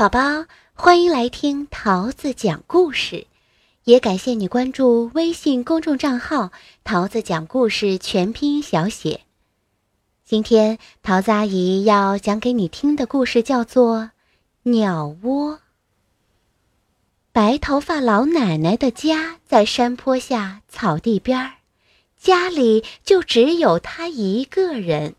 宝宝，欢迎来听桃子讲故事，也感谢你关注微信公众账号“桃子讲故事全拼小写”。今天桃子阿姨要讲给你听的故事叫做《鸟窝》。白头发老奶奶的家在山坡下草地边儿，家里就只有她一个人。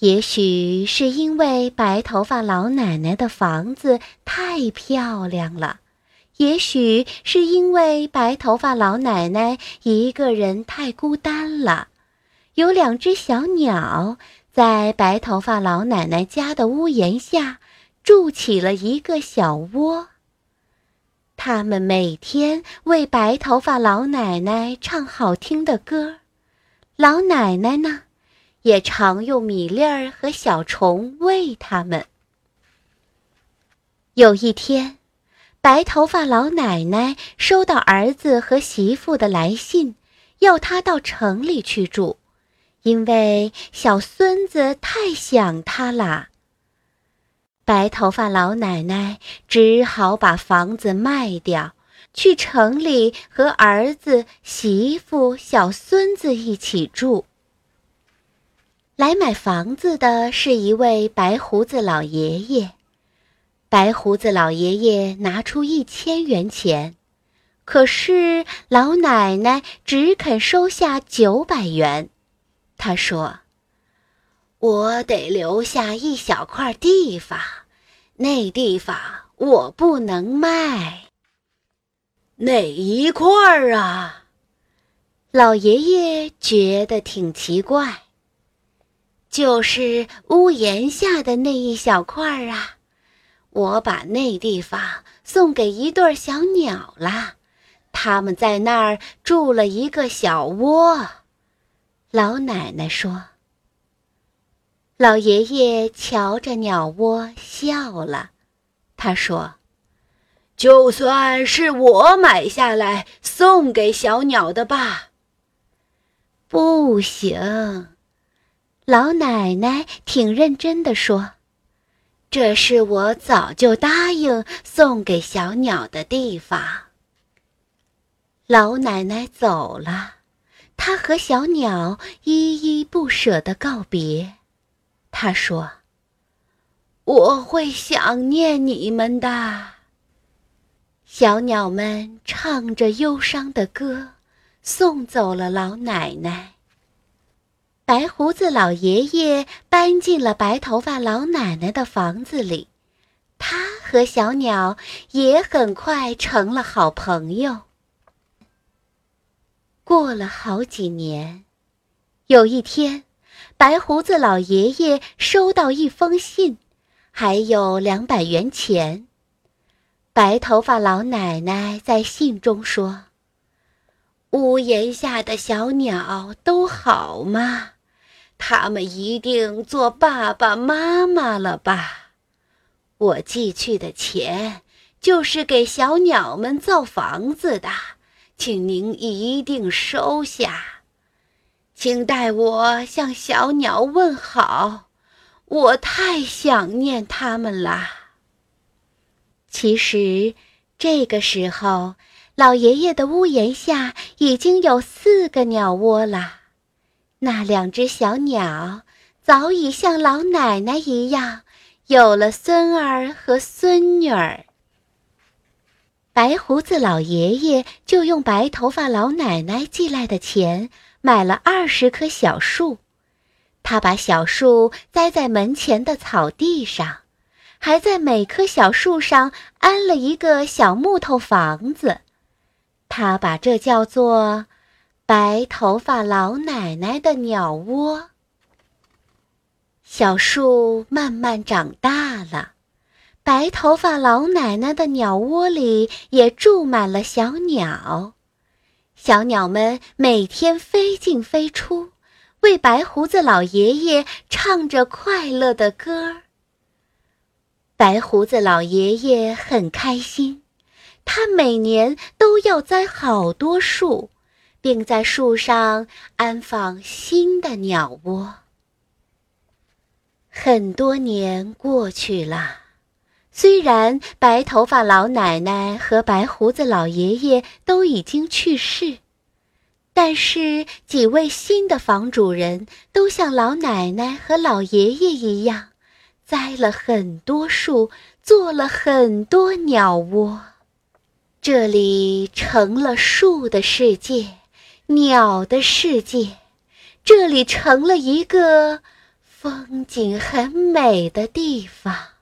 也许是因为白头发老奶奶的房子太漂亮了，也许是因为白头发老奶奶一个人太孤单了，有两只小鸟在白头发老奶奶家的屋檐下筑起了一个小窝。它们每天为白头发老奶奶唱好听的歌，老奶奶呢？也常用米粒儿和小虫喂它们。有一天，白头发老奶奶收到儿子和媳妇的来信，要她到城里去住，因为小孙子太想她啦。白头发老奶奶只好把房子卖掉，去城里和儿子、媳妇、小孙子一起住。来买房子的是一位白胡子老爷爷。白胡子老爷爷拿出一千元钱，可是老奶奶只肯收下九百元。他说：“我得留下一小块地方，那地方我不能卖。”哪一块儿啊？老爷爷觉得挺奇怪。就是屋檐下的那一小块儿啊，我把那地方送给一对小鸟了，他们在那儿筑了一个小窝。老奶奶说。老爷爷瞧着鸟窝笑了，他说：“就算是我买下来送给小鸟的吧。”不行。老奶奶挺认真的说：“这是我早就答应送给小鸟的地方。”老奶奶走了，她和小鸟依依不舍地告别。她说：“我会想念你们的。”小鸟们唱着忧伤的歌，送走了老奶奶。白胡子老爷爷搬进了白头发老奶奶的房子里，他和小鸟也很快成了好朋友。过了好几年，有一天，白胡子老爷爷收到一封信，还有两百元钱。白头发老奶奶在信中说：“屋檐下的小鸟都好吗？”他们一定做爸爸妈妈了吧？我寄去的钱就是给小鸟们造房子的，请您一定收下。请代我向小鸟问好，我太想念他们了。其实，这个时候，老爷爷的屋檐下已经有四个鸟窝了。那两只小鸟早已像老奶奶一样，有了孙儿和孙女儿。白胡子老爷爷就用白头发老奶奶寄来的钱买了二十棵小树，他把小树栽在门前的草地上，还在每棵小树上安了一个小木头房子，他把这叫做。白头发老奶奶的鸟窝。小树慢慢长大了，白头发老奶奶的鸟窝里也住满了小鸟。小鸟们每天飞进飞出，为白胡子老爷爷唱着快乐的歌。白胡子老爷爷很开心，他每年都要栽好多树。并在树上安放新的鸟窝。很多年过去了，虽然白头发老奶奶和白胡子老爷爷都已经去世，但是几位新的房主人都像老奶奶和老爷爷一样，栽了很多树，做了很多鸟窝。这里成了树的世界，鸟的世界。这里成了一个风景很美的地方。